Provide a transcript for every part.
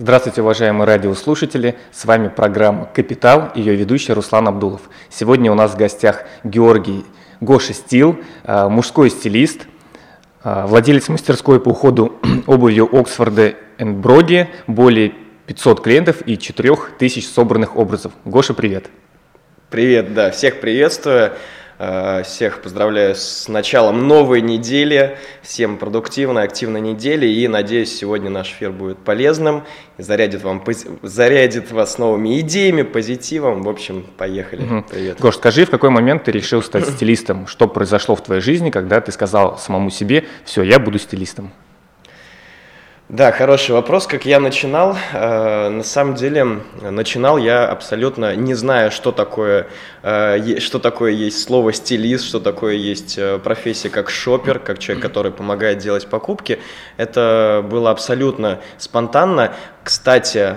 Здравствуйте, уважаемые радиослушатели! С вами программа «Капитал», ее ведущий Руслан Абдулов. Сегодня у нас в гостях Георгий Гоша Стил, э, мужской стилист, э, владелец мастерской по уходу обувью Оксфорда Броди, более 500 клиентов и 4000 собранных образов. Гоша, привет! Привет, да, всех приветствую. Э, всех поздравляю с началом новой недели. Всем продуктивной, активной недели. И надеюсь, сегодня наш эфир будет полезным. Зарядит, вам, зарядит вас новыми идеями, позитивом. В общем, поехали. Угу. Привет. Гош, скажи, в какой момент ты решил стать стилистом? Что произошло в твоей жизни, когда ты сказал самому себе, все, я буду стилистом? Да, хороший вопрос. Как я начинал, э, на самом деле начинал я абсолютно не зная, что такое, э, что такое есть слово стилист, что такое есть э, профессия как шопер, как человек, который помогает делать покупки. Это было абсолютно спонтанно. Кстати,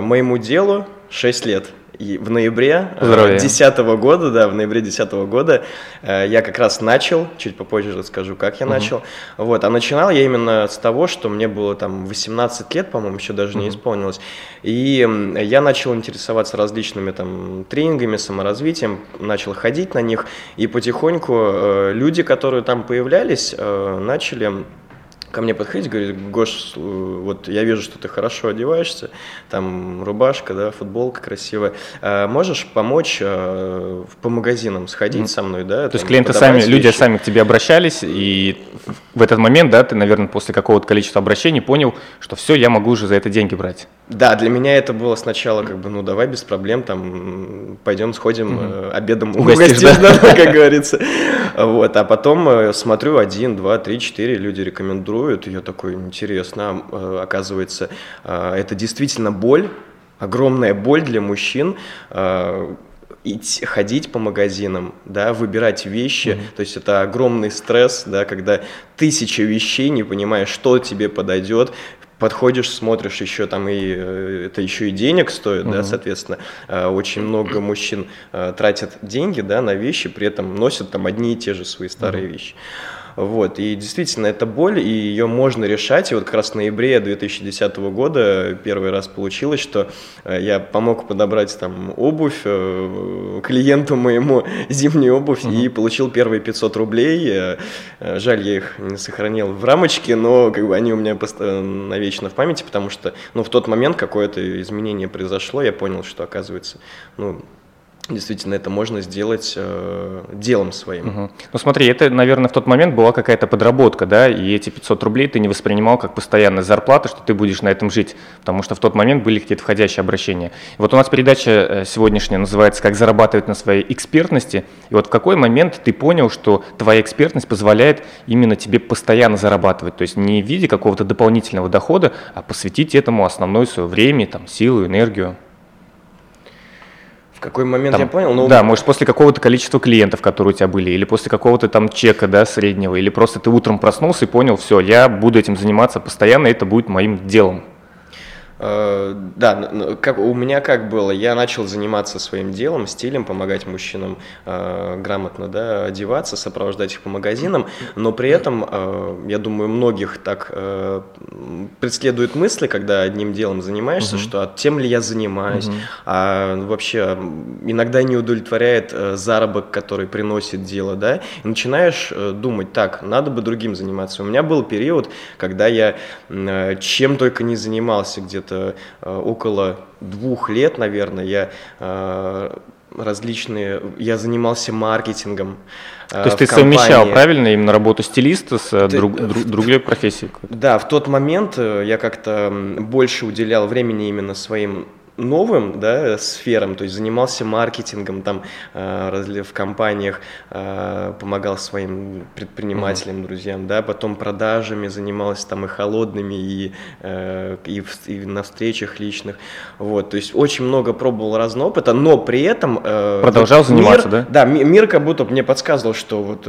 моему делу 6 лет – и в ноябре 2010 э, года, да, в ноябре 2010 года э, я как раз начал, чуть попозже расскажу, как я угу. начал. Вот, а начинал я именно с того, что мне было там 18 лет, по-моему, еще даже угу. не исполнилось. И я начал интересоваться различными там тренингами, саморазвитием, начал ходить на них, и потихоньку э, люди, которые там появлялись, начали ко мне подходить, говорит, Гош, вот я вижу, что ты хорошо одеваешься, там рубашка, да, футболка красивая, а можешь помочь а, по магазинам сходить mm. со мной, да? То там, есть клиенты сами, вещи? люди сами к тебе обращались, и в этот момент, да, ты, наверное, после какого-то количества обращений понял, что все, я могу уже за это деньги брать. Да, для меня это было сначала как бы, ну давай без проблем, там, пойдем сходим, mm-hmm. обедом угостишь, да? как говорится. Вот, а потом э, смотрю, один, два, три, четыре люди рекомендуют, и я такой, интересно, э, оказывается, это действительно боль, огромная боль для мужчин, идти, ходить по магазинам, да, выбирать вещи, mm-hmm. то есть это огромный стресс, да, когда тысяча вещей, не понимаешь, что тебе подойдет, подходишь, смотришь еще там и э, это еще и денег стоит, uh-huh. да, соответственно, э, очень много мужчин э, тратят деньги, да, на вещи, при этом носят там одни и те же свои старые uh-huh. вещи. Вот, и действительно, это боль, и ее можно решать. И вот как раз в ноябре 2010 года первый раз получилось, что э, я помог подобрать там обувь э, клиенту моему, зимнюю обувь, угу. и получил первые 500 рублей. Э, жаль, я их не сохранил в рамочке, но как бы они у меня навечно в памяти, потому что ну, в тот момент какое-то изменение произошло, я понял, что оказывается, ну, действительно это можно сделать э, делом своим. Угу. Ну смотри, это, наверное, в тот момент была какая-то подработка, да, и эти 500 рублей ты не воспринимал как постоянная зарплата, что ты будешь на этом жить, потому что в тот момент были какие-то входящие обращения. Вот у нас передача э, сегодняшняя называется «Как зарабатывать на своей экспертности», и вот в какой момент ты понял, что твоя экспертность позволяет именно тебе постоянно зарабатывать, то есть не в виде какого-то дополнительного дохода, а посвятить этому основное свое время, там, силу, энергию? В какой момент там, я понял? Ну, да, может, после какого-то количества клиентов, которые у тебя были, или после какого-то там чека, да, среднего, или просто ты утром проснулся и понял, все, я буду этим заниматься постоянно, это будет моим делом. Э, да, как, у меня как было, я начал заниматься своим делом, стилем, помогать мужчинам э, грамотно да, одеваться, сопровождать их по магазинам, но при этом, э, я думаю, многих так э, преследуют мысли, когда одним делом занимаешься, угу. что а тем ли я занимаюсь, угу. а вообще иногда не удовлетворяет э, заработок, который приносит дело, да, и начинаешь э, думать, так, надо бы другим заниматься. У меня был период, когда я э, чем только не занимался, где-то где-то э, около двух лет, наверное, я э, различные, я занимался маркетингом. Э, То есть ты компании. совмещал, правильно, именно работу стилиста с ты, друг, друг, другой профессией? Да, в тот момент я как-то больше уделял времени именно своим новым да, сферам, то есть занимался маркетингом там э, в компаниях, э, помогал своим предпринимателям, mm-hmm. друзьям, да, потом продажами занимался там и холодными, и, э, и, в, и на встречах личных, вот, то есть очень много пробовал разного опыта, но при этом... Продолжал вот заниматься, мир, да? Да, мир как будто мне подсказывал, что вот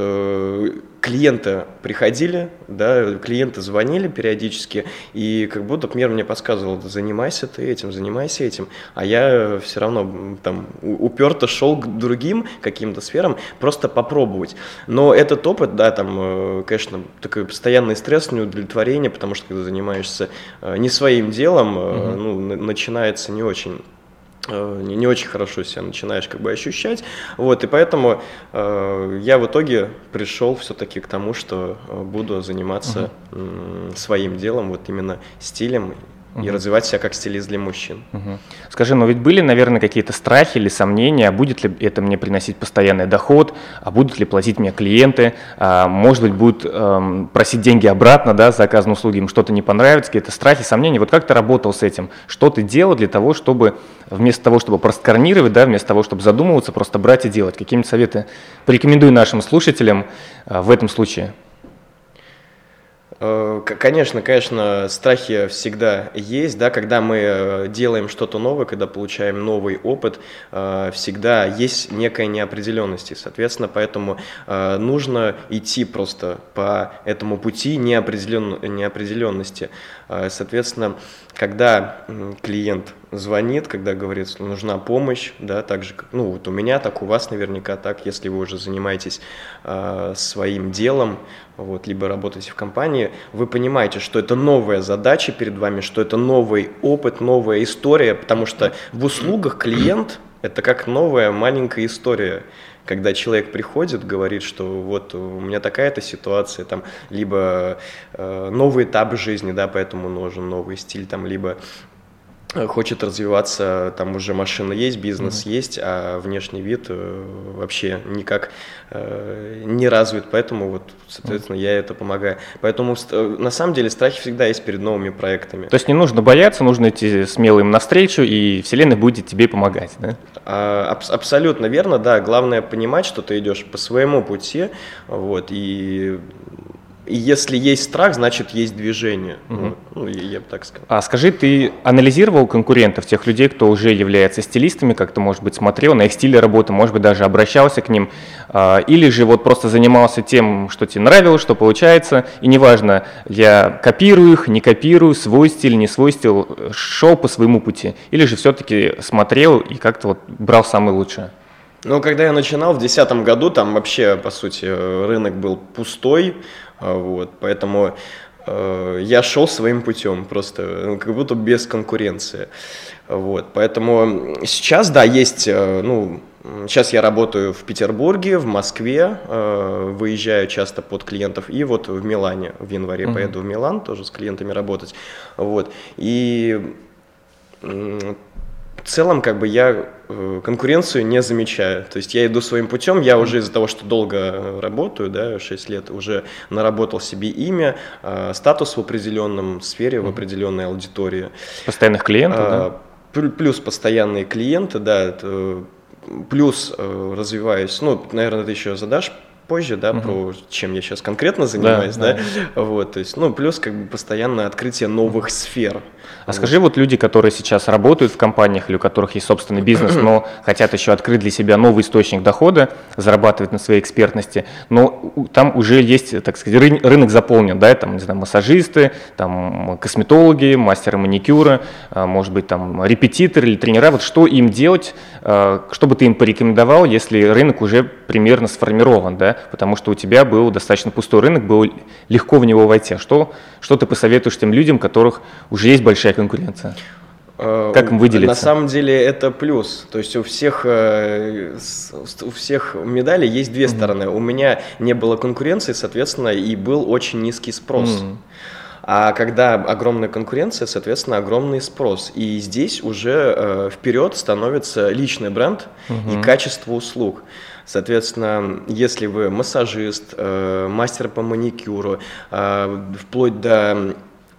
клиенты приходили, да, клиенты звонили периодически, и как будто мир мне подсказывал, занимайся ты этим, занимайся этим, а я все равно там уперто шел к другим каким-то сферам, просто попробовать. Но этот опыт, да, там, э, конечно, такой постоянный стресс, неудовлетворение, потому что когда занимаешься э, не своим делом, mm-hmm. ну, начинается не очень не, не очень хорошо себя начинаешь как бы ощущать. Вот, и поэтому э, я в итоге пришел все-таки к тому, что э, буду заниматься э, своим делом, вот именно стилем угу. и развивать себя как стилист для мужчин. Угу. Скажи, но ведь были, наверное, какие-то страхи или сомнения, а будет ли это мне приносить постоянный доход, а будут ли платить мне клиенты, а, может быть, будут эм, просить деньги обратно да, за оказанные услуги, им что-то не понравится, какие-то страхи, сомнения. Вот как ты работал с этим? Что ты делал для того, чтобы вместо того, чтобы проскорнировать, да, вместо того, чтобы задумываться, просто брать и делать? Какие-нибудь советы порекомендуй нашим слушателям э, в этом случае? Э, конечно, конечно, страхи всегда есть, да, когда мы э, делаем что-то новое, когда получаем новый опыт, э, всегда есть некая неопределенность, и, соответственно, поэтому нужно идти просто по этому пути неопределен... неопределенности. Соответственно, когда клиент звонит, когда говорит, что нужна помощь, да, так же, ну, вот у меня так, у вас наверняка так, если вы уже занимаетесь э, своим делом, вот, либо работаете в компании, вы понимаете, что это новая задача перед вами, что это новый опыт, новая история, потому что в услугах клиент – это как новая маленькая история. Когда человек приходит, говорит, что вот у меня такая-то ситуация, там, либо э, новый этап жизни, да, поэтому нужен новый стиль, там, либо хочет развиваться, там уже машина есть, бизнес mm-hmm. есть, а внешний вид э, вообще никак э, не развит, поэтому вот, соответственно, mm-hmm. я это помогаю. Поэтому на самом деле страхи всегда есть перед новыми проектами. То есть не нужно бояться, нужно идти смело им навстречу, и Вселенная будет тебе помогать, да? А, аб- абсолютно верно, да. Главное понимать, что ты идешь по своему пути, вот, и если есть страх, значит есть движение. Угу. Ну, я бы так сказал. А скажи, ты анализировал конкурентов, тех людей, кто уже является стилистами, как ты, может быть, смотрел на их стиль работы, может быть, даже обращался к ним, а, или же вот просто занимался тем, что тебе нравилось, что получается, и неважно, я копирую их, не копирую, свой стиль, не свой стиль, шел по своему пути, или же все-таки смотрел и как-то вот брал самое лучшее? Ну, когда я начинал в 2010 году, там вообще, по сути, рынок был пустой, вот, поэтому э, я шел своим путем, просто ну, как будто без конкуренции. Вот, поэтому сейчас, да, есть, э, ну, сейчас я работаю в Петербурге, в Москве, э, выезжаю часто под клиентов, и вот в Милане в январе mm-hmm. поеду в Милан тоже с клиентами работать. Вот, и в целом, как бы я э, конкуренцию не замечаю. То есть я иду своим путем, я уже из-за того, что долго работаю, да, 6 лет, уже наработал себе имя, э, статус в определенном сфере, в определенной аудитории. Постоянных клиентов, а, да? Плюс постоянные клиенты, да, плюс э, развиваюсь, ну, наверное, ты еще задашь позже, да, угу. про чем я сейчас конкретно занимаюсь, да, да, да, вот, то есть, ну, плюс как бы постоянное открытие новых сфер. А вот. скажи, вот люди, которые сейчас работают в компаниях или у которых есть собственный бизнес, но хотят еще открыть для себя новый источник дохода, зарабатывать на своей экспертности, но там уже есть, так сказать, рынок, рынок заполнен, да, там, не знаю, массажисты, там, косметологи, мастеры маникюра, а, может быть, там, репетиторы или тренера, вот что им делать, а, что бы ты им порекомендовал, если рынок уже примерно сформирован, да, потому что у тебя был достаточно пустой рынок, было легко в него войти. А что, что ты посоветуешь тем людям, у которых уже есть большая конкуренция? Э, как им выделиться? На самом деле это плюс. То есть у всех, э, у всех медалей есть две mm-hmm. стороны. У меня не было конкуренции, соответственно, и был очень низкий спрос. Mm-hmm. А когда огромная конкуренция, соответственно, огромный спрос. И здесь уже э, вперед становится личный бренд угу. и качество услуг. Соответственно, если вы массажист, э, мастер по маникюру, э, вплоть до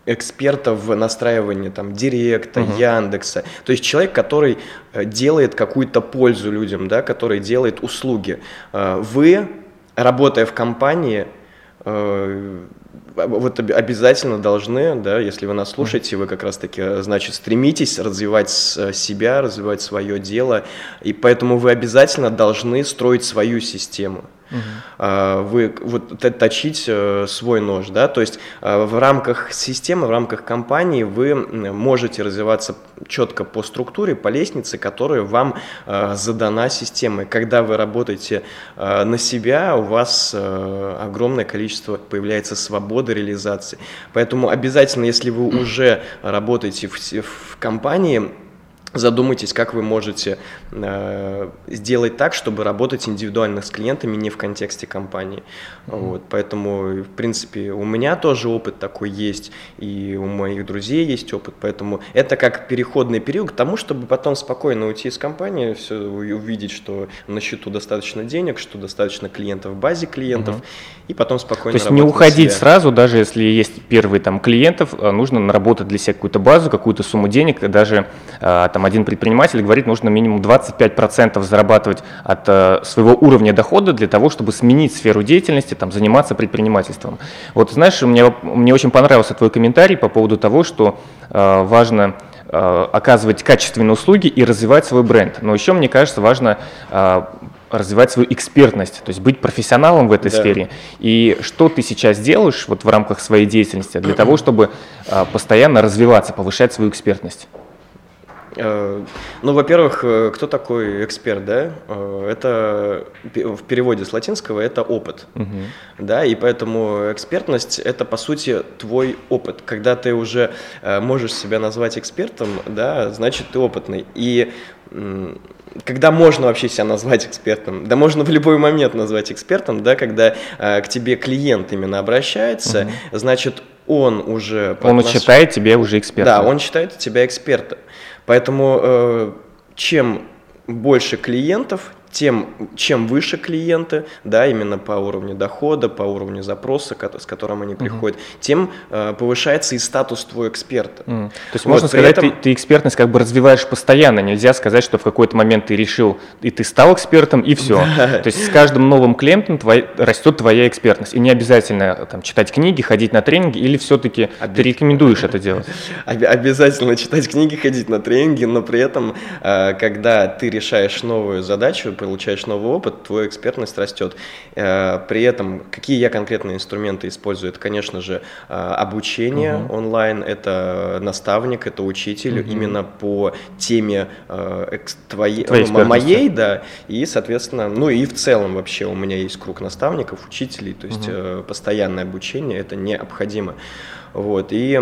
эксперта в настраивании там Директа, uh-huh. Яндекса. То есть человек, который э, делает какую-то пользу людям, да, который делает услуги. Вы, работая в компании, вот обязательно должны, да, если вы нас слушаете, вы как раз-таки, значит, стремитесь развивать себя, развивать свое дело, и поэтому вы обязательно должны строить свою систему. Угу. Вы вот точить э, свой нож, да, то есть э, в рамках системы, в рамках компании вы можете развиваться четко по структуре, по лестнице, которая вам задана системой. Когда вы работаете на себя, у вас огромное количество появляется свободы реализации. Поэтому обязательно, если вы уже работаете в, в компании, Задумайтесь, как вы можете э, сделать так, чтобы работать индивидуально с клиентами, не в контексте компании. Mm-hmm. Вот, поэтому, в принципе, у меня тоже опыт такой есть, и у моих друзей есть опыт, поэтому это как переходный период к тому, чтобы потом спокойно уйти из компании, все, увидеть, что на счету достаточно денег, что достаточно клиентов в базе клиентов, mm-hmm. и потом спокойно То есть не уходить сразу, даже если есть первые там клиентов, э, нужно наработать для себя какую-то базу, какую-то сумму денег, даже э, там там один предприниматель говорит, нужно минимум 25% зарабатывать от э, своего уровня дохода для того, чтобы сменить сферу деятельности, там, заниматься предпринимательством. Вот знаешь, мне, мне очень понравился твой комментарий по поводу того, что э, важно э, оказывать качественные услуги и развивать свой бренд. Но еще, мне кажется, важно э, развивать свою экспертность, то есть быть профессионалом в этой да. сфере. И что ты сейчас делаешь вот в рамках своей деятельности для того, чтобы э, постоянно развиваться, повышать свою экспертность? Э, ну, во-первых, э, кто такой эксперт, да? Э, это в переводе с латинского это опыт, угу. да, и поэтому экспертность это по сути твой опыт. Когда ты уже можешь себя назвать экспертом, да, значит ты опытный. И когда можно вообще себя назвать экспертом? Да можно в любой момент назвать экспертом, да, когда к тебе клиент именно обращается, угу. значит он уже... Он нас... считает тебя уже экспертом. Да, он считает тебя экспертом. Поэтому э, чем больше клиентов, тем, чем выше клиенты, да, именно по уровню дохода, по уровню запроса, с которым они приходят, угу. тем э, повышается и статус твоего эксперта. Mm. То есть вот, можно сказать, этом... ты, ты экспертность как бы развиваешь постоянно. Нельзя сказать, что в какой-то момент ты решил, и ты стал экспертом, и все. Да. То есть с каждым новым клиентом твой, растет твоя экспертность. И не обязательно там, читать книги, ходить на тренинги, или все-таки Обязательно. ты рекомендуешь это делать? Обязательно читать книги, ходить на тренинги, но при этом, э, когда ты решаешь новую задачу, получаешь новый опыт, твоя экспертность растет. Э, при этом, какие я конкретные инструменты использую? Это, конечно же, э, обучение угу. онлайн, это наставник, это учитель угу. именно по теме э, твоей, Твоей моей, да, и, соответственно, ну и в целом вообще у меня есть круг наставников, учителей, то есть угу. постоянное обучение, это необходимо. Вот, и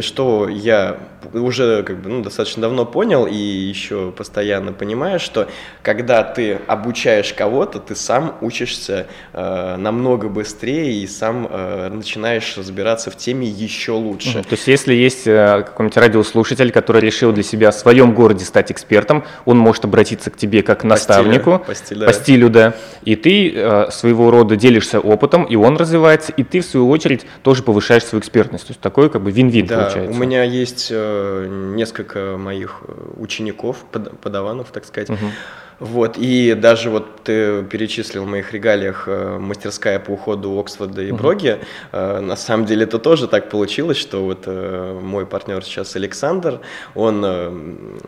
что я уже как бы, ну, достаточно давно понял и еще постоянно понимаю, что когда ты обучаешь кого-то, ты сам учишься э, намного быстрее и сам э, начинаешь разбираться в теме еще лучше. То есть если есть э, какой-нибудь радиослушатель, который решил для себя в своем городе стать экспертом, он может обратиться к тебе как к наставнику по стилю, по стилю, да. и ты э, своего рода делишься опытом, и он развивается, и ты в свою очередь тоже повышаешь свою экспертность. То есть такой как бы вин-вин да, получается. У меня есть э, несколько моих э, учеников, подаванов, так сказать. Угу. Вот, и даже вот ты перечислил в моих регалиях э, мастерская по уходу Оксфорда и Броги. Э, на самом деле это тоже так получилось, что вот э, мой партнер сейчас Александр, он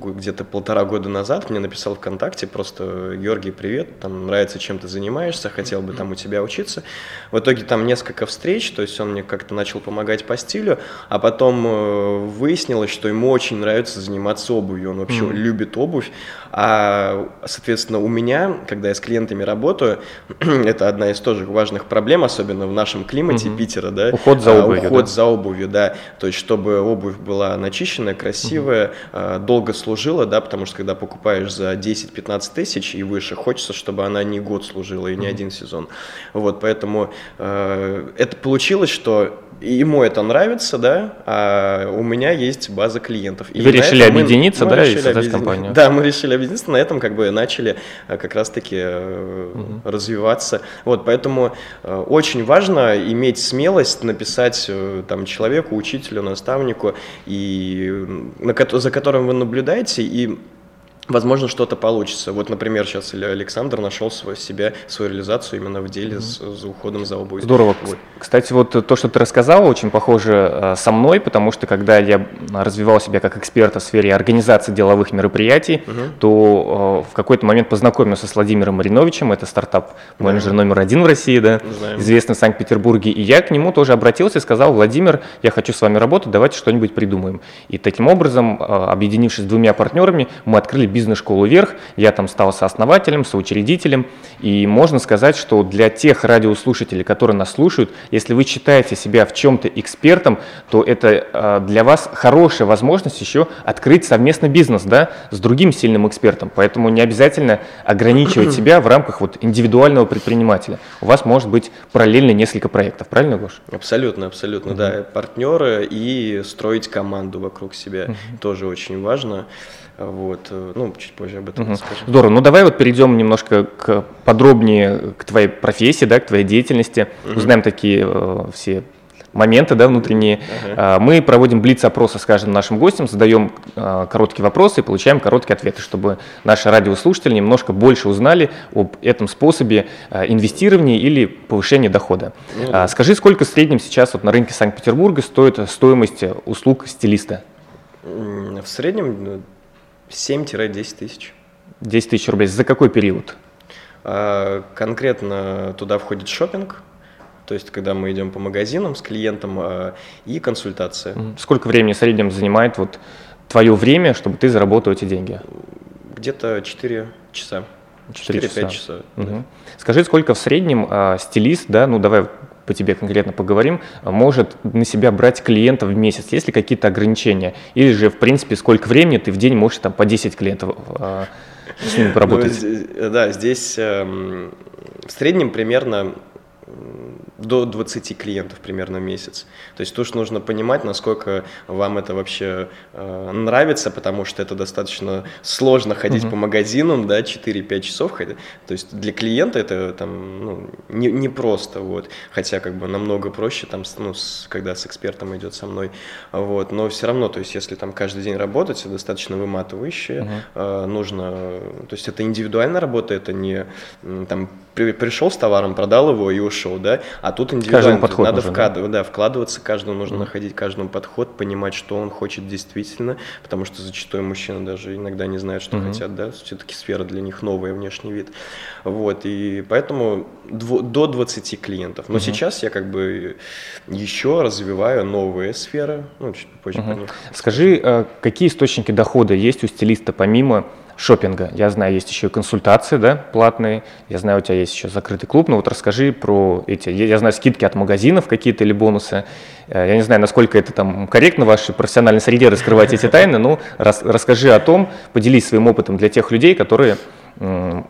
где-то полтора года назад мне написал ВКонтакте просто «Георгий, привет, там нравится, чем ты занимаешься, хотел бы там у тебя учиться». В итоге там несколько встреч, то есть он мне как-то начал помогать по стилю, а потом выяснилось, что ему очень нравится заниматься обувью, он вообще mm-hmm. любит обувь, а, соответственно, у меня, когда я с клиентами работаю, это одна из тоже важных проблем, особенно в нашем климате угу. Питера, да. Уход за а, обувью. Уход да? за обувью, да. То есть, чтобы обувь была начищенная, красивая, угу. долго служила, да, потому что когда покупаешь за 10-15 тысяч и выше, хочется, чтобы она не год служила и не угу. один сезон. Вот, поэтому э, это получилось, что ему это нравится, да, а у меня есть база клиентов. И Вы решили объединиться, мы, да, мы и создать объедин... компанию? Да, мы решили объединиться, на этом как бы начали э, как раз-таки угу. развиваться. Вот, поэтому э, очень важно иметь смелость написать там человеку, учителю, наставнику, и, на, за которым вы наблюдаете, и возможно, что-то получится. Вот, например, сейчас Александр нашел свой, себя, свою реализацию именно в деле с, с уходом за обувь. Здорово. Вот. Кстати, вот то, что ты рассказал, очень похоже э, со мной, потому что когда я развивал себя как эксперта в сфере организации деловых мероприятий, mm-hmm. то э, в какой-то момент познакомился с Владимиром Мариновичем, это стартап-менеджер номер один в России, да, Знаем. известный в Санкт-Петербурге, и я к нему тоже обратился и сказал, Владимир, я хочу с вами работать, давайте что-нибудь придумаем. И таким образом, э, объединившись с двумя партнерами, мы открыли бизнес-школу «Вверх». Я там стал сооснователем, соучредителем. И можно сказать, что для тех радиослушателей, которые нас слушают, если вы считаете себя в чем-то экспертом, то это э, для вас хорошая возможность еще открыть совместный бизнес да, с другим сильным экспертом. Поэтому не обязательно ограничивать себя в рамках вот индивидуального предпринимателя. У вас может быть параллельно несколько проектов, правильно, Гош? Абсолютно, абсолютно, угу. да. Партнеры и строить команду вокруг себя угу. тоже очень важно. Вот, э, ну, чуть позже об этом угу. расскажу. Здорово. Ну, давай вот перейдем немножко к, подробнее к твоей профессии, да, к твоей деятельности. Угу. Узнаем такие э, все моменты да, внутренние. Ага. Мы проводим блиц-опросы с каждым нашим гостем, задаем э, короткие вопросы и получаем короткие ответы, чтобы наши радиослушатели немножко больше узнали об этом способе э, инвестирования или повышения дохода. Ну, да. Скажи, сколько в среднем сейчас вот на рынке Санкт-Петербурга стоит стоимость услуг стилиста? В среднем 7-10 тысяч. 10 тысяч рублей. За какой период? А, конкретно туда входит шопинг, то есть когда мы идем по магазинам с клиентом а, и консультация. Сколько времени в среднем занимает вот твое время, чтобы ты заработал эти деньги? Где-то 4 часа. 4-5 часа. часа угу. да. Скажи, сколько в среднем а, стилист, да, ну давай по тебе конкретно поговорим, может на себя брать клиентов в месяц? Есть ли какие-то ограничения? Или же, в принципе, сколько времени ты в день можешь там по 10 клиентов э, с ними поработать? Ну, да, здесь э, в среднем примерно до 20 клиентов примерно в месяц. То есть тут нужно понимать, насколько вам это вообще э, нравится, потому что это достаточно сложно ходить uh-huh. по магазинам, да, 4-5 часов ходить. То есть для клиента это там ну, не, не просто, вот. Хотя как бы намного проще, там, ну, с, когда с экспертом идет со мной, вот. Но все равно, то есть если там каждый день работать, это достаточно выматывающе, uh-huh. э, нужно, то есть это индивидуальная работа, это не там при, пришел с товаром, продал его и ушел, да, а тут индивидуально подход надо нужен, вкладывать, да? да, вкладываться, каждому нужно mm. находить каждому подход, понимать, что он хочет действительно, потому что зачастую мужчины даже иногда не знают, что mm-hmm. хотят, да, все-таки сфера для них новая, внешний вид, вот, и поэтому дво, до 20 клиентов, но mm-hmm. сейчас я как бы еще развиваю новые сферы, ну, чуть позже mm-hmm. Скажи, э, какие источники дохода есть у стилиста помимо шопинга. Я знаю, есть еще консультации, да, платные. Я знаю, у тебя есть еще закрытый клуб. Но вот расскажи про эти. Я знаю, скидки от магазинов какие-то или бонусы. Э, я не знаю, насколько это там корректно в вашей профессиональной среде раскрывать эти тайны, но рас, расскажи о том, поделись своим опытом для тех людей, которые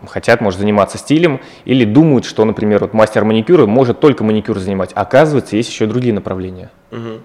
хотят, может, заниматься стилем или думают, что, например, вот мастер маникюра может только маникюр занимать. Оказывается, есть еще другие направления. Угу.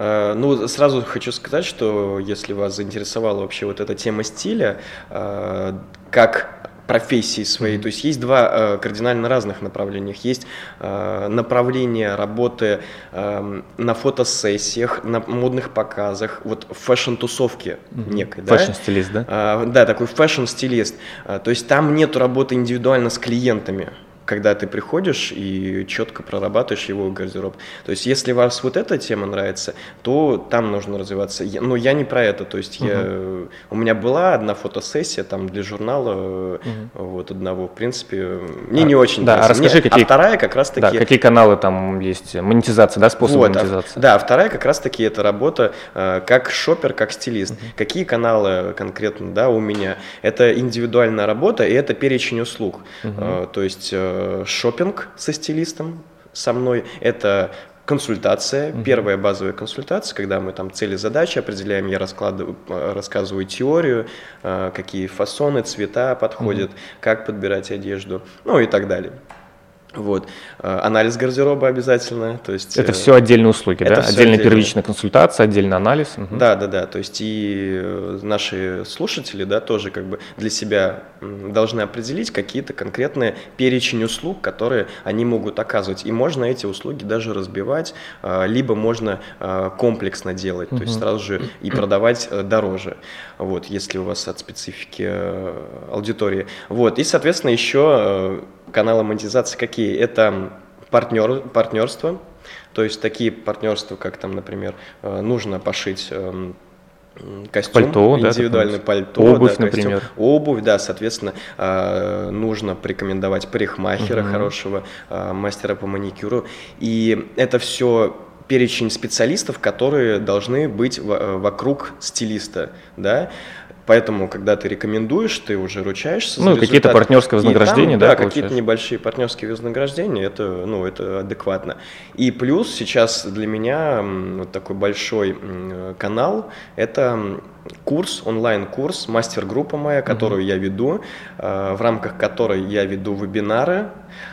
Э, ну, сразу хочу сказать, что если вас заинтересовала вообще вот эта тема стиля, э, как профессии своей. Mm-hmm. То есть есть два э, кардинально разных направления. Есть э, направление работы э, на фотосессиях, на модных показах, вот fashion-тусовке угу. некой. Fashion-стилист, да? Э, да, такой fashion-стилист. Э, то есть там нет работы индивидуально с клиентами когда ты приходишь и четко прорабатываешь его гардероб. То есть, если вас вот эта тема нравится, то там нужно развиваться. Я, но я не про это. То есть, угу. я, у меня была одна фотосессия там для журнала, угу. вот одного. В принципе, мне а, не очень да, нравится. А расскажи, мне, какие, а вторая как раз таки... Да, какие каналы там есть, монетизация, да, способы вот, монетизации? А, да, вторая как раз таки это работа э, как шопер, как стилист. Угу. Какие каналы конкретно, да, у меня? Это индивидуальная работа и это перечень услуг. Угу. Э, то есть э, шопинг со стилистом со мной, это консультация, mm-hmm. первая базовая консультация, когда мы там цели, задачи определяем, я раскладываю, рассказываю теорию, э, какие фасоны, цвета подходят, mm-hmm. как подбирать одежду, ну и так далее. Вот. А, анализ гардероба обязательно. То есть, это э, все отдельные услуги, да? Отдельная первичная консультация, отдельный анализ. Угу. Да, да, да. То есть и э, наши слушатели, да, тоже как бы для себя должны определить какие-то конкретные перечень услуг, которые они могут оказывать. И можно эти услуги даже разбивать, либо можно комплексно делать, угу. то есть сразу же и продавать э, дороже. Вот, если у вас от специфики аудитории. Вот. И, соответственно, еще каналы монетизации какие? Это партнер, партнерство, то есть такие партнерства, как там, например, э, нужно пошить эм, костюм, пальто, индивидуальное да, пальто, обувь, да, костюм, например, обувь, да, соответственно, э, нужно порекомендовать парикмахера угу. хорошего, э, мастера по маникюру, и это все перечень специалистов, которые должны быть вокруг стилиста, да, Поэтому, когда ты рекомендуешь, ты уже ручаешься. Ну, какие-то партнерские вознаграждения, там, да? Да, какие-то небольшие партнерские вознаграждения, это, ну, это адекватно. И плюс сейчас для меня вот такой большой канал – это курс, онлайн-курс, мастер-группа моя, которую mm-hmm. я веду, э, в рамках которой я веду вебинары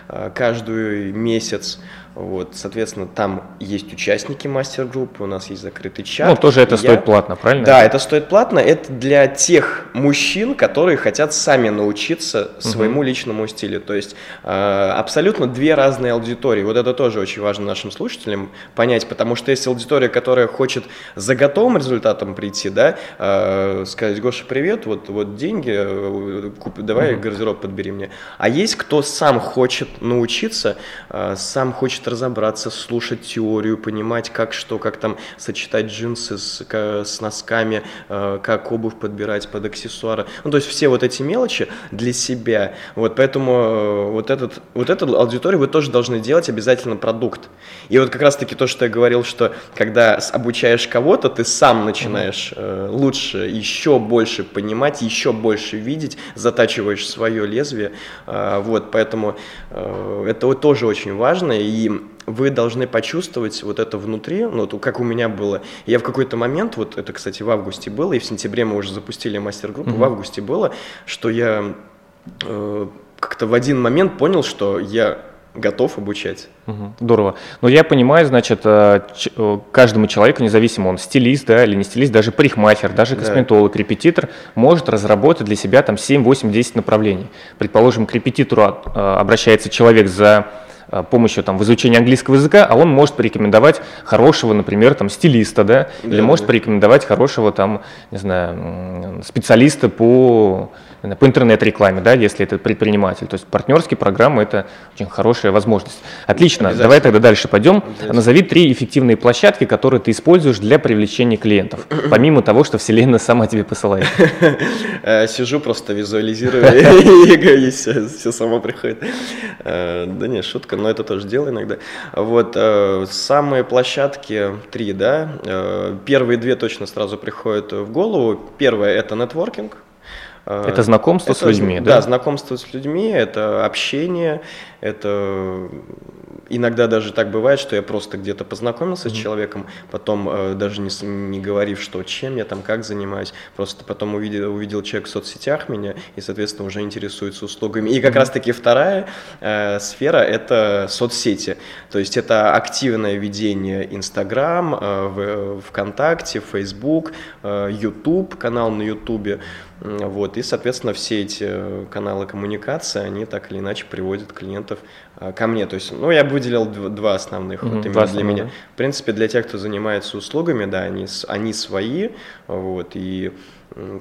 э, каждый месяц. Вот, соответственно, там есть участники мастер-группы, у нас есть закрытый чат. Ну, тоже это стоит я... платно, правильно? Да, это стоит платно. Это для тех мужчин, которые хотят сами научиться своему угу. личному стилю. То есть э, абсолютно две разные аудитории. Вот это тоже очень важно нашим слушателям понять, потому что есть аудитория, которая хочет за готовым результатом прийти, да, э, сказать, Гоша, привет, вот, вот деньги, э, куп, давай угу. гардероб подбери мне. А есть кто сам хочет научиться, э, сам хочет разобраться, слушать теорию, понимать, как что, как там сочетать джинсы с, с носками, э, как обувь подбирать под аксессуары. Ну, то есть все вот эти мелочи для себя. Вот поэтому э, вот, этот, вот эту аудиторию вы тоже должны делать обязательно продукт. И вот как раз-таки то, что я говорил, что когда обучаешь кого-то, ты сам начинаешь э, лучше, еще больше понимать, еще больше видеть, затачиваешь свое лезвие. Вот, поэтому это тоже очень важно. И вы должны почувствовать вот это внутри, ну, вот как у меня было. Я в какой-то момент, вот это, кстати, в августе было, и в сентябре мы уже запустили мастер-группу, mm-hmm. в августе было, что я э, как-то в один момент понял, что я готов обучать. Угу, здорово. Но я понимаю, значит, э, э, каждому человеку, независимо он стилист, да, или не стилист, даже парикмахер, даже косметолог, да. репетитор, может разработать для себя там 7, 8, 10 направлений. Предположим, к репетитору э, обращается человек за помощью там, в изучении английского языка, а он может порекомендовать хорошего, например, там, стилиста, да, да или может порекомендовать хорошего там, не знаю, специалиста по, по интернет-рекламе, да, если это предприниматель. То есть партнерские программы – это очень хорошая возможность. Отлично, давай тогда дальше пойдем. Назови три эффективные площадки, которые ты используешь для привлечения клиентов, помимо того, что Вселенная сама тебе посылает. Э, сижу, просто визуализирую, и все само приходит. Э, да не, шутка но это тоже делаю иногда. Вот, э, самые площадки три, да, первые две точно сразу приходят в голову. Первое – это нетворкинг, это знакомство это, с людьми, да? Да, знакомство с людьми, это общение, это иногда даже так бывает, что я просто где-то познакомился mm-hmm. с человеком, потом э, даже не, не говорив, что чем я там, как занимаюсь, просто потом увидел, увидел человек в соцсетях меня и, соответственно, уже интересуется услугами. И как mm-hmm. раз-таки вторая э, сфера – это соцсети. То есть это активное ведение Инстаграм, э, в, ВКонтакте, Фейсбук, э, YouTube, канал на Ютубе. Вот, и, соответственно, все эти э, каналы коммуникации, они так или иначе приводят клиентов э, ко мне. То есть, ну, я выделил два основных mm-hmm, вот именно для меня. Да? В принципе, для тех, кто занимается услугами, да, они, они свои, вот, и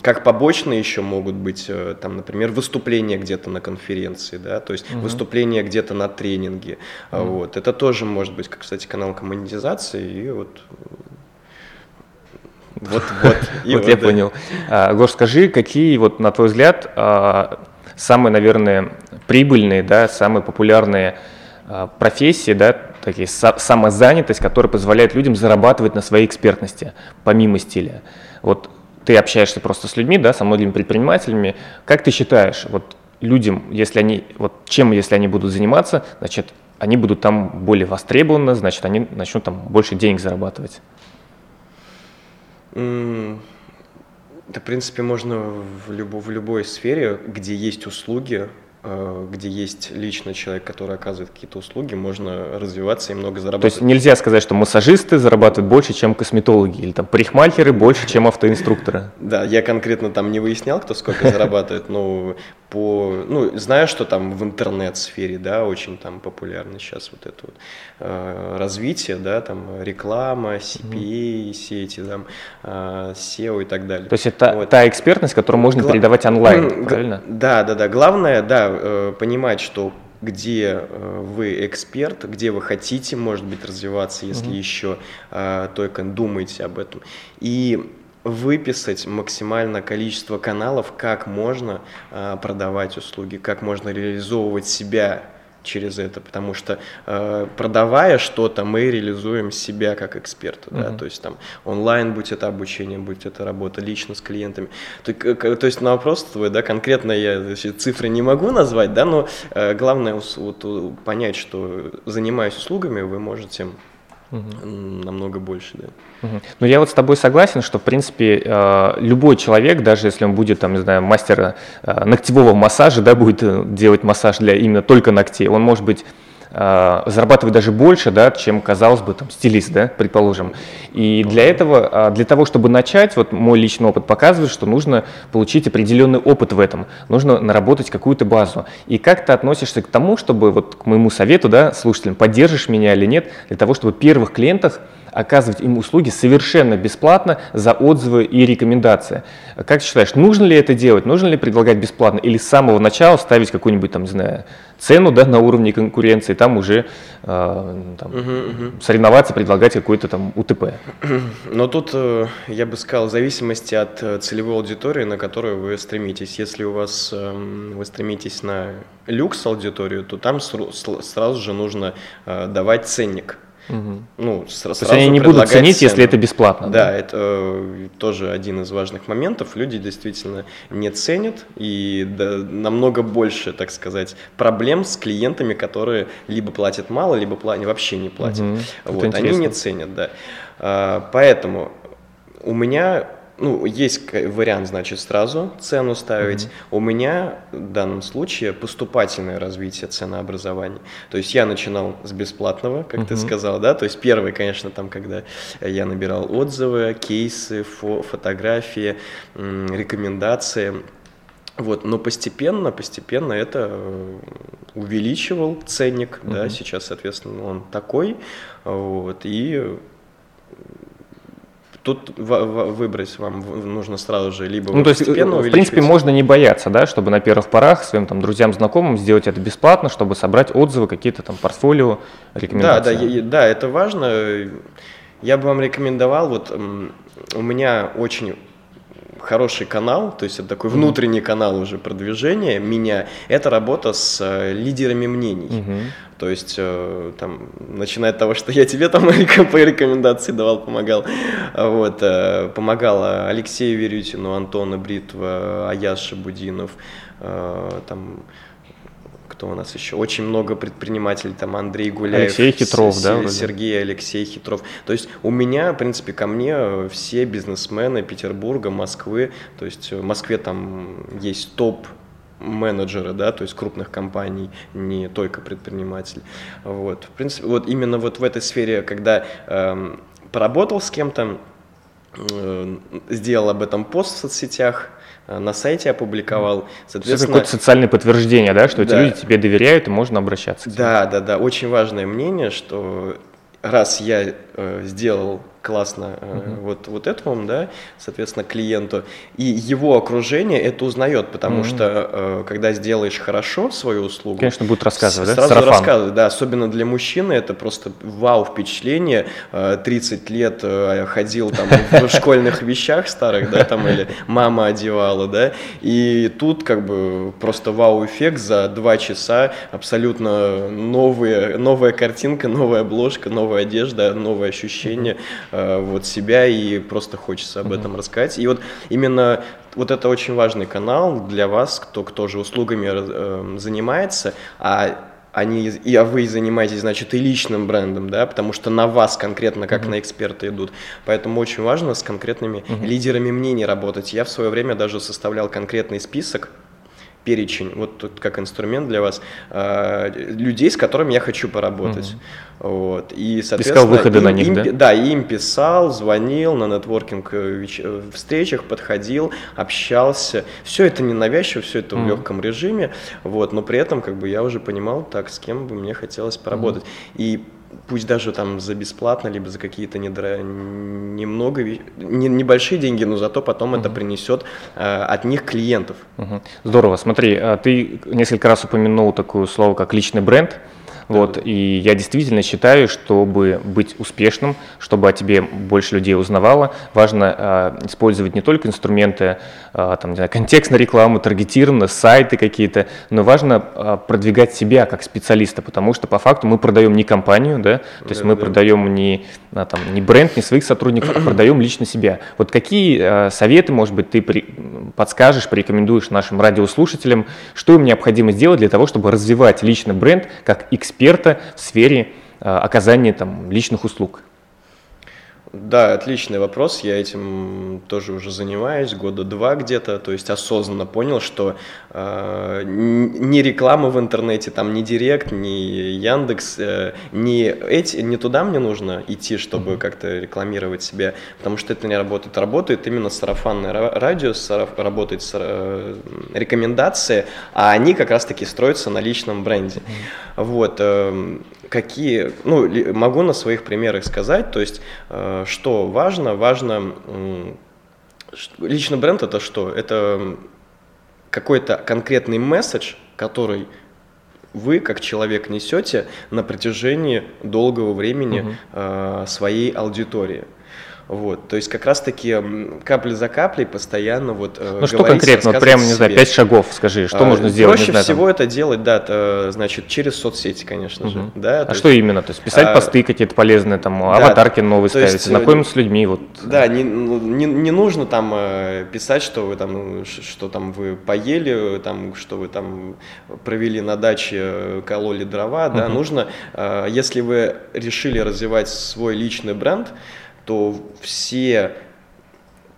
как побочные еще могут быть, э, там, например, выступления где-то на конференции, да, то есть угу. выступления где-то на тренинге, угу. вот, это тоже может быть, как, кстати, канал коммунизации, и вот вот, вот. вот я понял. А, Гош, скажи, какие, вот, на твой взгляд, а, самые, наверное, прибыльные, да, самые популярные а, профессии, да, такие самозанятость, которая позволяет людям зарабатывать на своей экспертности, помимо стиля. Вот ты общаешься просто с людьми, да, со многими предпринимателями. Как ты считаешь, вот людям, если они, вот чем, если они будут заниматься, значит, они будут там более востребованы, значит, они начнут там больше денег зарабатывать? Да, в принципе, можно в, любо, в любой сфере, где есть услуги, где есть лично человек, который оказывает какие-то услуги, можно развиваться и много зарабатывать. То есть нельзя сказать, что массажисты зарабатывают больше, чем косметологи, или там парикмахеры больше, чем автоинструкторы. Да, я конкретно там не выяснял, кто сколько зарабатывает, но по, ну, знаю, что там в интернет-сфере, да, очень там популярно сейчас вот это вот э, развитие, да, там реклама, CPA, все эти там э, SEO и так далее. То есть это вот. та экспертность, которую можно Гла... передавать онлайн, правильно? Да, да, да. Главное, да, э, понимать, что где э, вы эксперт, где вы хотите, может быть, развиваться, если mm-hmm. еще э, только думаете об этом. И выписать максимальное количество каналов, как можно продавать услуги, как можно реализовывать себя через это, потому что э, продавая что-то, мы реализуем себя как эксперта, uh-huh. да, то есть там онлайн, будь это обучение, будь это работа лично с клиентами, то, то есть на вопрос твой, да, конкретно я значит, цифры не могу назвать, да, но э, главное вот, понять, что занимаясь услугами, вы можете угу. намного больше, да. Угу. Ну, я вот с тобой согласен, что, в принципе, э, любой человек, даже если он будет, там, не знаю, мастер э, ногтевого массажа, да, будет э, делать массаж для именно только ногтей, он может быть а, зарабатывать даже больше, да, чем, казалось бы, там, стилист, да, предположим. И для этого, а, для того, чтобы начать, вот мой личный опыт показывает, что нужно получить определенный опыт в этом, нужно наработать какую-то базу. И как ты относишься к тому, чтобы, вот к моему совету, да, слушателям, поддержишь меня или нет, для того, чтобы первых клиентах оказывать им услуги совершенно бесплатно за отзывы и рекомендации. Как ты считаешь, нужно ли это делать, нужно ли предлагать бесплатно или с самого начала ставить какую-нибудь там, не знаю, цену да, на уровне конкуренции, там уже э, там, угу, угу. соревноваться, предлагать какой-то там УТП. Но тут, э, я бы сказал, в зависимости от э, целевой аудитории, на которую вы стремитесь. Если у вас эм, вы стремитесь на люкс аудиторию, то там сразу же нужно э, давать ценник Угу. Ну, То есть они не будут ценить, цену. если это бесплатно. Да, да, это э, тоже один из важных моментов. Люди действительно не ценят и да, намного больше, так сказать, проблем с клиентами, которые либо платят мало, либо пла- вообще не платят. Угу. Вот, они не ценят, да. А, поэтому у меня ну, есть вариант, значит, сразу цену ставить. Mm-hmm. У меня в данном случае поступательное развитие ценообразования. То есть я начинал с бесплатного, как mm-hmm. ты сказал, да, то есть первый, конечно, там, когда я набирал отзывы, кейсы, фо- фотографии, м- рекомендации, вот, но постепенно, постепенно это э, увеличивал ценник, mm-hmm. да, сейчас, соответственно, он такой, вот, и Тут выбрать вам нужно сразу же либо ну, то есть, в принципе, можно не бояться, да, чтобы на первых порах своим там друзьям, знакомым сделать это бесплатно, чтобы собрать отзывы, какие-то там портфолио, рекомендации. Да, да, да, это важно. Я бы вам рекомендовал, вот у меня очень хороший канал, то есть это такой внутренний канал уже продвижения меня, это работа с э, лидерами мнений. Mm-hmm. То есть, э, там, начиная от того, что я тебе там по рекомендации давал, помогал, вот, э, помогал Алексею Верютину, Антону Бритва, Аяша Будинов, там, кто у нас еще? Очень много предпринимателей, там Андрей Гуляев, Алексей Хитров, С- да? Сергей Алексей Хитров. То есть у меня, в принципе, ко мне все бизнесмены Петербурга, Москвы, то есть в Москве там есть топ менеджеры, да, то есть крупных компаний, не только предприниматели. Вот, в принципе, вот именно вот в этой сфере, когда эм, поработал с кем-то, э, сделал об этом пост в соцсетях, на сайте опубликовал. Соответственно, какое-то социальное подтверждение, да, что да. эти люди тебе доверяют и можно обращаться. Да, да, да. Очень важное мнение, что раз я э, сделал классно uh-huh. вот, вот этому, да, соответственно, клиенту. И его окружение это узнает, потому uh-huh. что э, когда сделаешь хорошо свою услугу... Конечно, будет рассказывать, сразу да? Сразу рассказывать, да. Особенно для мужчины это просто вау впечатление. 30 лет ходил там в школьных вещах старых, да, там, или мама одевала, да, и тут как бы просто вау-эффект за два часа, абсолютно новые, новая картинка, новая обложка, новая одежда, новое ощущение, Э, вот себя и просто хочется об этом рассказать. И вот именно вот это очень важный канал для вас, кто, кто же услугами э, занимается, а они, и, а вы занимаетесь, значит, и личным брендом, да, потому что на вас конкретно, как mm-hmm. на эксперта идут. Поэтому очень важно с конкретными mm-hmm. лидерами мнений работать. Я в свое время даже составлял конкретный список, перечень, вот тут как инструмент для вас, э, людей, с которыми я хочу поработать. Угу. Вот. И, соответственно, Искал выходы им, на них, им, да? Да, им писал, звонил на нетворкинг э, э, встречах, подходил, общался. Все это ненавязчиво, все это mm. в легком режиме, вот, но при этом как бы я уже понимал, так, с кем бы мне хотелось поработать. Mm. И пусть даже там за бесплатно, либо за какие-то недро... немного, не, небольшие деньги, но зато потом uh-huh. это принесет э, от них клиентов. Uh-huh. Здорово. Смотри, а ты несколько раз упомянул такое слово, как личный бренд. Вот, и я действительно считаю, чтобы быть успешным, чтобы о тебе больше людей узнавало, важно э, использовать не только инструменты, э, там, не знаю, контекстной рекламы, таргетированно, сайты какие-то, но важно э, продвигать себя как специалиста, потому что по факту мы продаем не компанию, да, то есть да, мы да. продаем не, а, там, не бренд, не своих сотрудников, а продаем лично себя. Вот какие э, советы, может быть, ты при, подскажешь, порекомендуешь нашим радиослушателям, что им необходимо сделать для того, чтобы развивать личный бренд как эксперт эксперта в сфере э, оказания там, личных услуг? Да, отличный вопрос. Я этим тоже уже занимаюсь года два где-то. То есть осознанно понял, что э, ни реклама в интернете, там ни Директ, ни Яндекс, э, ни эти, не туда мне нужно идти, чтобы mm-hmm. как-то рекламировать себя, потому что это не работает. Работает именно сарафанное радио, сараф, работает сара, э, рекомендации, а они как раз-таки строятся на личном бренде. Mm-hmm. Вот. Э, какие, ну, могу на своих примерах сказать, то есть, э, что важно, важно, личный бренд это что? Это какой-то конкретный месседж, который вы как человек несете на протяжении долгого времени угу. э, своей аудитории. Вот, то есть как раз-таки капля за каплей постоянно вот э, Ну что конкретно, вот прямо, не знаю, пять шагов скажи, что а, можно сделать? Проще знаю, всего там... это делать, да, то, значит, через соцсети, конечно же. Да, а что есть, именно? То есть писать а, посты какие-то полезные, там, да, аватарки новые ставить, есть, знакомиться с людьми, вот. Да, не, ну, не, не нужно там э, писать, что вы там, что там вы поели, там, что вы там провели на даче, э, кололи дрова, да, нужно, если вы решили развивать свой личный бренд, то все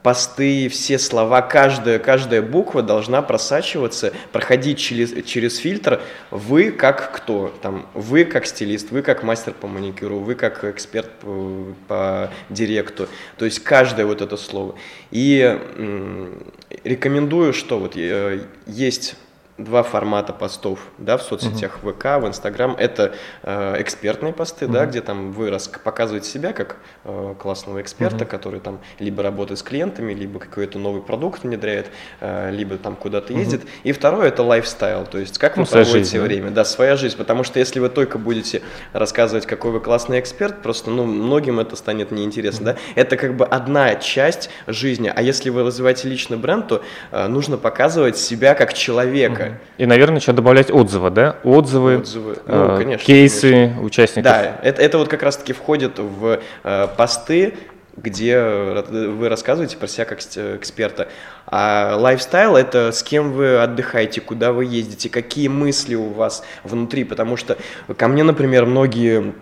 посты, все слова, каждая, каждая буква должна просачиваться, проходить через, через фильтр. Вы как кто? Там, вы как стилист, вы как мастер по маникюру, вы как эксперт по, по директу. То есть каждое вот это слово. И м, рекомендую, что вот э, есть два формата постов, да, в соцсетях uh-huh. ВК, в Инстаграм. Это э, экспертные посты, uh-huh. да, где там вы рас, показываете себя как э, классного эксперта, uh-huh. который там либо работает с клиентами, либо какой-то новый продукт внедряет, э, либо там куда-то uh-huh. ездит. И второе это лайфстайл, то есть как вы ну, проводите жизнь, время, да? да, своя жизнь, потому что если вы только будете рассказывать, какой вы классный эксперт, просто, ну, многим это станет неинтересно, uh-huh. да. Это как бы одна часть жизни, а если вы развиваете личный бренд, то э, нужно показывать себя как человека. Uh-huh и, наверное, еще добавлять отзывы, да? Отзывы, Отзывы. Ну, э, конечно, кейсы конечно. участников. Да, это, это вот как раз-таки входит в э, посты, где вы рассказываете про себя как эксперта. А лайфстайл – это с кем вы отдыхаете, куда вы ездите, какие мысли у вас внутри. Потому что ко мне, например, многие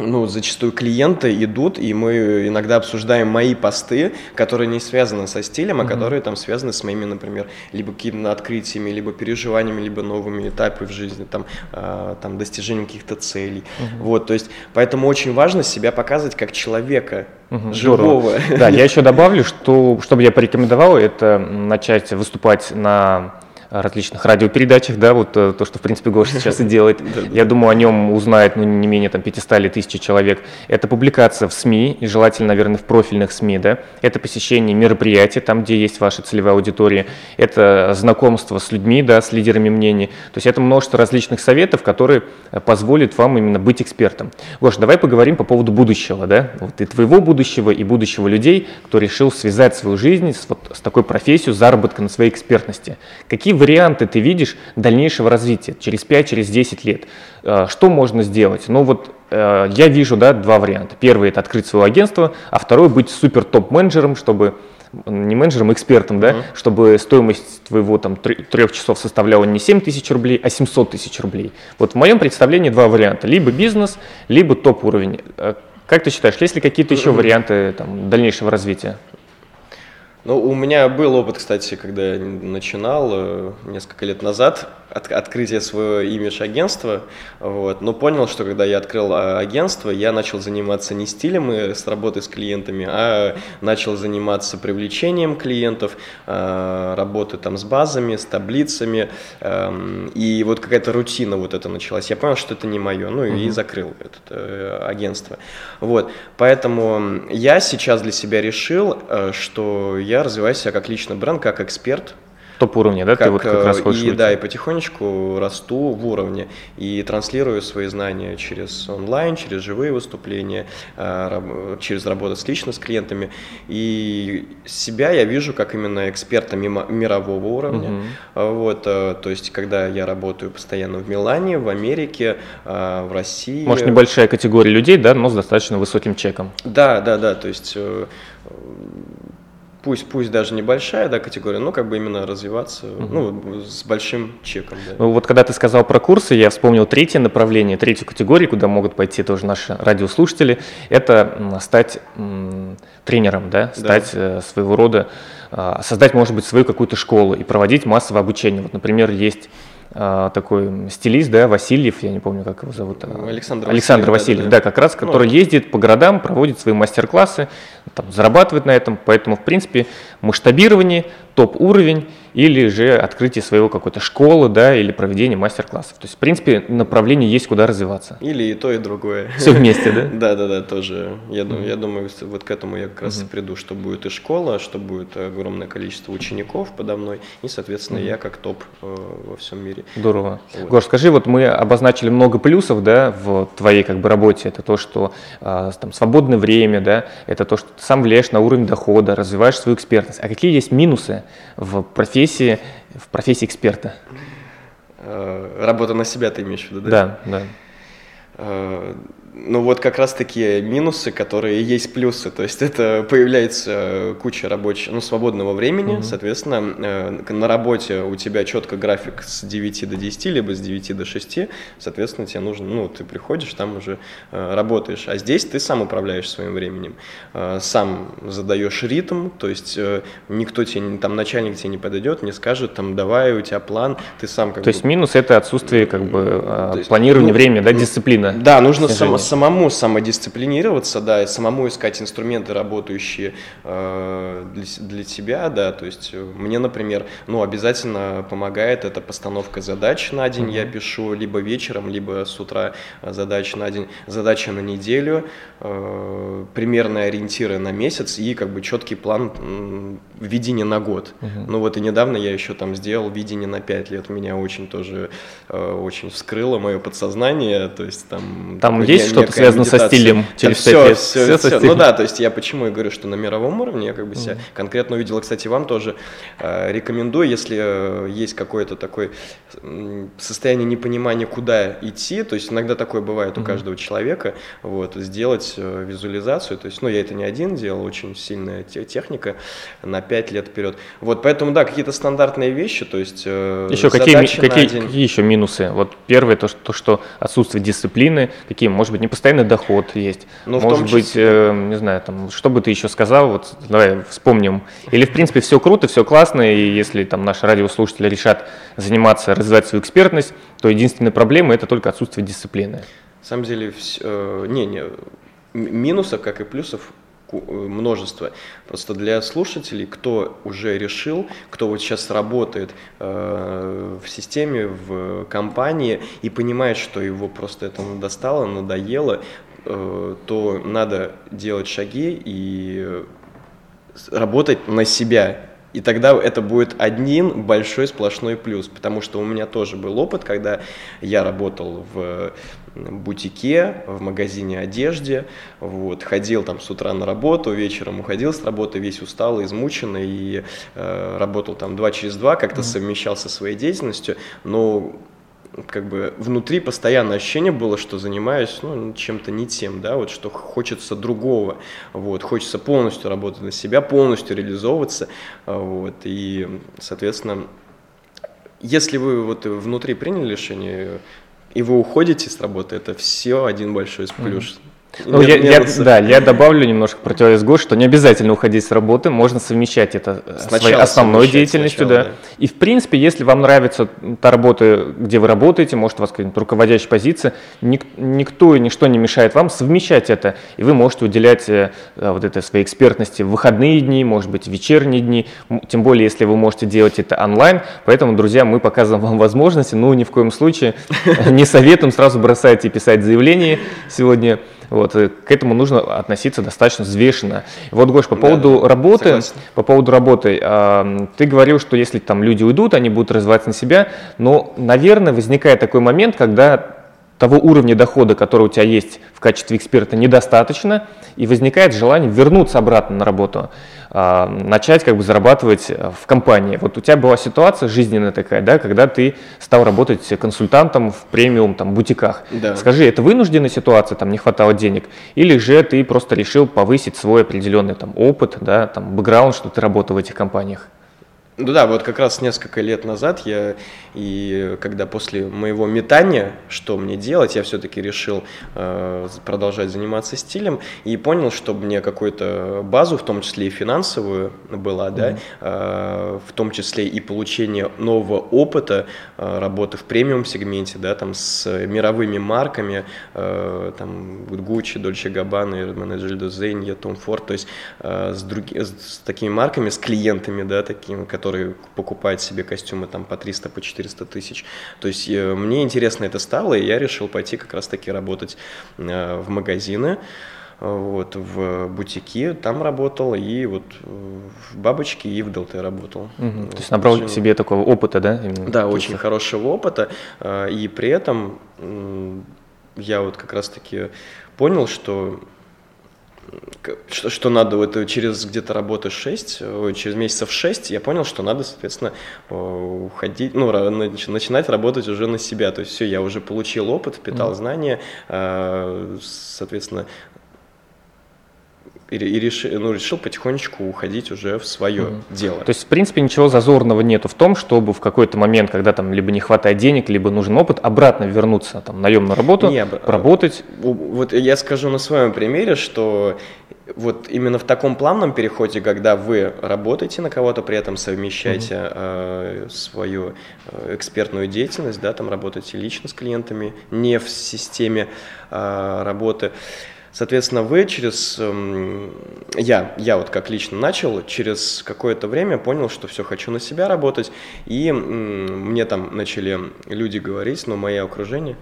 ну, зачастую клиенты идут, и мы иногда обсуждаем мои посты, которые не связаны со стилем, а mm-hmm. которые там связаны с моими, например, либо какими-то открытиями, либо переживаниями, либо новыми этапами в жизни, там, э, там достижением каких-то целей. Mm-hmm. Вот, то есть, поэтому очень важно себя показывать как человека, угу, живого. Здорово. Да, я еще добавлю, что, чтобы я порекомендовал, это начать выступать на различных радиопередачах, да, вот э, то, что, в принципе, Гоша сейчас и делает. Я думаю, о нем узнает, ну, не менее там 500 или 1000 человек. Это публикация в СМИ, и желательно, наверное, в профильных СМИ, да. Это посещение мероприятий, там, где есть ваша целевая аудитория. Это знакомство с людьми, да, с лидерами мнений. То есть это множество различных советов, которые позволят вам именно быть экспертом. Гоша, давай поговорим по поводу будущего, да, вот и твоего будущего, и будущего людей, кто решил связать свою жизнь с, вот, с такой профессией заработка на своей экспертности. Какие варианты ты видишь дальнейшего развития через 5, через 10 лет? Э, что можно сделать? Ну вот э, я вижу да, два варианта. Первый – это открыть свое агентство, а второй – быть супер топ-менеджером, чтобы не менеджером, а экспертом, да, uh-huh. чтобы стоимость твоего там трех часов составляла не 7 тысяч рублей, а 700 тысяч рублей. Вот в моем представлении два варианта. Либо бизнес, либо топ-уровень. Э, как ты считаешь, есть ли какие-то еще варианты там, дальнейшего развития? Ну, у меня был опыт, кстати, когда я начинал э, несколько лет назад от, открытие своего имидж-агентства, вот, но понял, что когда я открыл а, агентство, я начал заниматься не стилем и с работой с клиентами, а начал заниматься привлечением клиентов, а, работы там с базами, с таблицами, эм, и вот какая-то рутина вот это началась. Я понял, что это не мое, ну и закрыл это э, агентство. Вот, поэтому я сейчас для себя решил, э, что я развиваю себя как личный бренд, как эксперт, топ-уровне, да, как, ты вот как раз э, хочешь И выйти? да, и потихонечку расту в уровне и транслирую свои знания через онлайн, через живые выступления, э, через работу с лично с клиентами. И себя я вижу как именно эксперта мирового уровня. Угу. Вот, то есть, когда я работаю постоянно в Милане, в Америке, в России. Может, небольшая категория людей, да, но с достаточно высоким чеком. Да, да, да, то есть пусть, пусть даже небольшая да, категория, но как бы именно развиваться угу. ну, с большим чеком. Да. Ну, вот когда ты сказал про курсы, я вспомнил третье направление, третью категорию, куда могут пойти тоже наши радиослушатели, это стать м, тренером, да, стать да. Э, своего рода, а, создать, может быть, свою какую-то школу и проводить массовое обучение. Вот, например, есть такой стилист, да, Васильев, я не помню, как его зовут. А, Александр, Александр Васильев, да, да, да, как раз, который ну, ездит по городам, проводит свои мастер-классы, там, зарабатывает на этом, поэтому, в принципе, масштабирование, топ-уровень или же открытие своего какой-то школы, да, или проведение мастер-классов. То есть, в принципе, направление есть куда развиваться. Или и то, и другое. Все вместе, да? Да, да, да, тоже. Я, думаю, вот к этому я как раз и приду, что будет и школа, что будет огромное количество учеников подо мной, и, соответственно, я как топ э, во всем мире. Здорово. Гош, скажи, вот мы обозначили много плюсов, да, в твоей как бы работе. Это то, что э, там свободное время, да, это то, что ты сам влияешь на уровень дохода, развиваешь свою экспертность. А какие есть минусы в профессии, в профессии эксперта? Э, работа на себя ты имеешь в виду, да? Да, да. Э, ну вот как раз такие минусы, которые есть плюсы. То есть это появляется куча рабочего, ну, свободного времени, mm-hmm. соответственно, э, на работе у тебя четко график с 9 до 10, либо с 9 до 6, соответственно, тебе нужно, ну, ты приходишь, там уже э, работаешь. А здесь ты сам управляешь своим временем, э, сам задаешь ритм, то есть никто тебе, там начальник тебе не подойдет, не скажет, там, давай, у тебя план, ты сам как То бы... есть минус это отсутствие как бы есть, планирования ну, времени, да, дисциплина. Да, нужно сам, самому самодисциплинироваться, да, и самому искать инструменты, работающие э, для, для тебя, да, то есть э, мне, например, ну, обязательно помогает эта постановка задач на день, mm-hmm. я пишу либо вечером, либо с утра задач на день, задача на неделю, э, примерные ориентиры на месяц и как бы четкий план э, видения на год. Mm-hmm. Ну вот и недавно я еще там сделал видение на 5 лет, меня очень тоже э, очень вскрыло мое подсознание, то есть там... Там есть что-то связано медитация. со стилем через все, лет. Все, все, все. Ну да, то есть я почему и говорю, что на мировом уровне я как бы себя mm. конкретно увидел. Кстати, вам тоже э, рекомендую, если э, есть какое-то такое состояние непонимания, куда идти, то есть иногда такое бывает mm-hmm. у каждого человека, вот, сделать э, визуализацию, то есть, ну, я это не один делал, очень сильная техника на 5 лет вперед. Вот, поэтому, да, какие-то стандартные вещи, то есть э, Еще какие, какие, какие еще минусы? Вот первое, то, что, то, что отсутствие дисциплины, какие, может быть, непостоянный доход есть, ну, может быть, э, не знаю, там, что бы ты еще сказал, вот, давай вспомним. Или, в принципе, все круто, все классно, и если там наши радиослушатели решат заниматься, развивать свою экспертность, то единственная проблема – это только отсутствие дисциплины. На самом деле, все, э, не, не, минусов, как и плюсов, множество. Просто для слушателей, кто уже решил, кто вот сейчас работает э, в системе, в компании и понимает, что его просто это достало, надоело, э, то надо делать шаги и работать на себя, и тогда это будет один большой сплошной плюс, потому что у меня тоже был опыт, когда я работал в бутике, в магазине одежде, вот, ходил там с утра на работу, вечером уходил с работы весь усталый, измученный, и э, работал там два через два, как-то mm-hmm. совмещал со своей деятельностью, но как бы внутри постоянное ощущение было, что занимаюсь ну, чем-то не тем, да, вот что хочется другого, вот, хочется полностью работать на себя, полностью реализовываться, вот, и, соответственно, если вы вот внутри приняли решение, и вы уходите с работы, это все один большой плюс. Mm-hmm Ну, я, я, да, я добавлю немножко противовес Гош, что не обязательно уходить с работы, можно совмещать это сначала своей основной деятельностью, сначала, да. да. И в принципе, если вам нравится та работа, где вы работаете, может у вас какая-нибудь руководящая позиция, ник, никто и ничто не мешает вам совмещать это, и вы можете уделять э, вот этой своей экспертности в выходные дни, может быть, в вечерние дни, тем более, если вы можете делать это онлайн. Поэтому, друзья, мы показываем вам возможности, но ни в коем случае не советуем сразу бросать и писать заявление сегодня вот, э, к этому нужно относиться достаточно взвешенно. Вот, Гош, по поводу да, работы, согласен. по поводу работы, э, ты говорил, что если там люди уйдут, они будут развиваться на себя, но, наверное, возникает такой момент, когда того уровня дохода, который у тебя есть в качестве эксперта, недостаточно, и возникает желание вернуться обратно на работу, а, начать как бы зарабатывать э, в компании. Вот у тебя была ситуация жизненная такая, да, когда ты стал работать консультантом в премиум там бутиках. Да. Скажи, это вынужденная ситуация, там не хватало денег, или же ты просто решил повысить свой определенный там опыт, да, там бэкграунд, что ты работал в этих компаниях? Ну да, вот как раз несколько лет назад я, и когда после моего метания, что мне делать, я все-таки решил э, продолжать заниматься стилем и понял, что мне какую-то базу, в том числе и финансовую, была, mm-hmm. да, э, в том числе и получение нового опыта э, работы в премиум сегменте, да, там с мировыми марками, э, там Gucci, Dolce Gabbana, Erdman Gildo Zegna, Tom Ford, то есть э, с, други, с такими марками, с клиентами, да, такими, которые которые покупают себе костюмы там по 300, по 400 тысяч. То есть э, мне интересно это стало, и я решил пойти как раз-таки работать э, в магазины вот, в бутики там работал, и вот в бабочке и в ДЛТ работал. Угу. То есть набрал к себе такого опыта, да? Именно да, очень хорошего опыта, э, и при этом я вот как раз-таки понял, что что, что надо, вот через где-то работы 6, через месяцев 6, я понял, что надо, соответственно, уходить, ну, начинать работать уже на себя. То есть все, я уже получил опыт, впитал mm-hmm. знания, а, соответственно, и, и решил, ну, решил потихонечку уходить уже в свое mm-hmm. дело. То есть, в принципе, ничего зазорного нету в том, чтобы в какой-то момент, когда там либо не хватает денег, либо нужен опыт, обратно вернуться там наемную работу, не, работать. Вот я скажу на своем примере, что вот именно в таком плавном переходе, когда вы работаете на кого-то, при этом совмещаете mm-hmm. э, свою э, экспертную деятельность, да, там работаете лично с клиентами, не в системе э, работы, Соответственно, вы через... Эм, я, я вот как лично начал, через какое-то время понял, что все, хочу на себя работать, и мне там начали люди говорить, но мое окружение,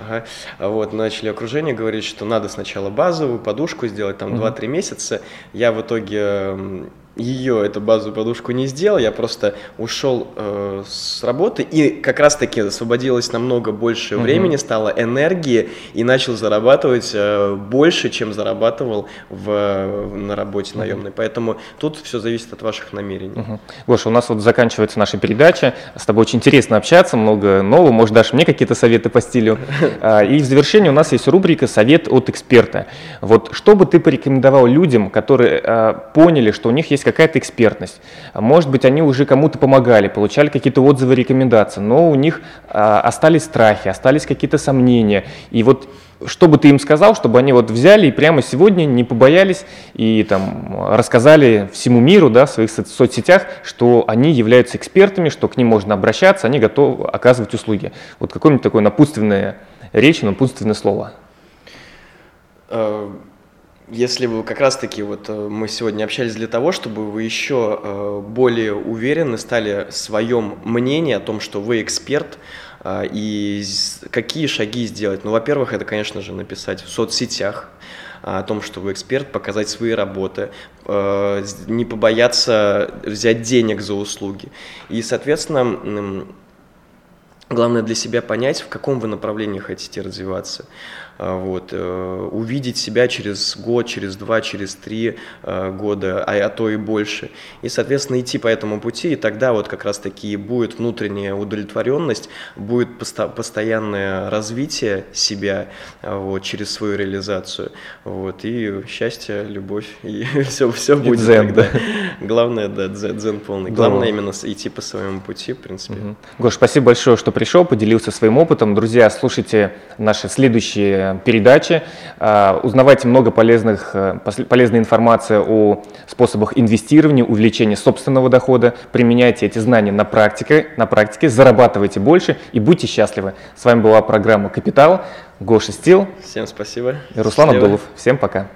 Ага. Вот, начали окружение говорить, что надо сначала базовую подушку сделать, там, угу. 2-3 месяца. Я в итоге эм, ее, эту базовую подушку не сделал, я просто ушел э, с работы и как раз-таки освободилось намного больше угу. времени, стало энергии и начал зарабатывать э, больше, чем зарабатывал в, на работе угу. наемной. Поэтому тут все зависит от ваших намерений. Угу. Гоша, у нас вот заканчивается наша передача, с тобой очень интересно общаться, много нового, может дашь мне какие-то советы по стилю. А, и в завершении у нас есть рубрика «Совет от эксперта». Вот что бы ты порекомендовал людям, которые а, поняли, что у них есть какая-то экспертность. Может быть, они уже кому-то помогали, получали какие-то отзывы, рекомендации, но у них а, остались страхи, остались какие-то сомнения. И вот что бы ты им сказал, чтобы они вот взяли и прямо сегодня не побоялись и там рассказали всему миру, да, в своих соцсетях, что они являются экспертами, что к ним можно обращаться, они готовы оказывать услуги. Вот какое-нибудь такое напутственное речь, напутственное слово. Если вы как раз-таки вот э, мы сегодня общались для того, чтобы вы еще э, более уверены стали в своем мнении о том, что вы эксперт, э, и какие шаги сделать. Ну, во-первых, это, конечно же, написать в соцсетях, о том, что вы эксперт, показать свои работы, не побояться взять денег за услуги. И, соответственно, главное для себя понять, в каком вы направлении хотите развиваться. А, вот, э, увидеть себя через год, через два, через три э, года, а, а то и больше. И, соответственно, идти по этому пути, и тогда вот как раз-таки будет внутренняя удовлетворенность, будет посто постоянное развитие себя а, вот, через свою реализацию. Вот, и счастье, любовь, и все, все будет. Дзен, тогда. да. Главное, да, дзен, дзен полный. Главное именно идти по своему пути, в принципе. Угу. Гош, спасибо большое, что пришел, поделился своим опытом. Друзья, слушайте наши следующие передачи. Узнавайте много полезных, полезной информации о способах инвестирования, увеличения собственного дохода. Применяйте эти знания на практике, на практике зарабатывайте больше и будьте счастливы. С вами была программа «Капитал». Гоша Стил. Всем спасибо. И Руслан Счастливо. Абдулов. Всем пока.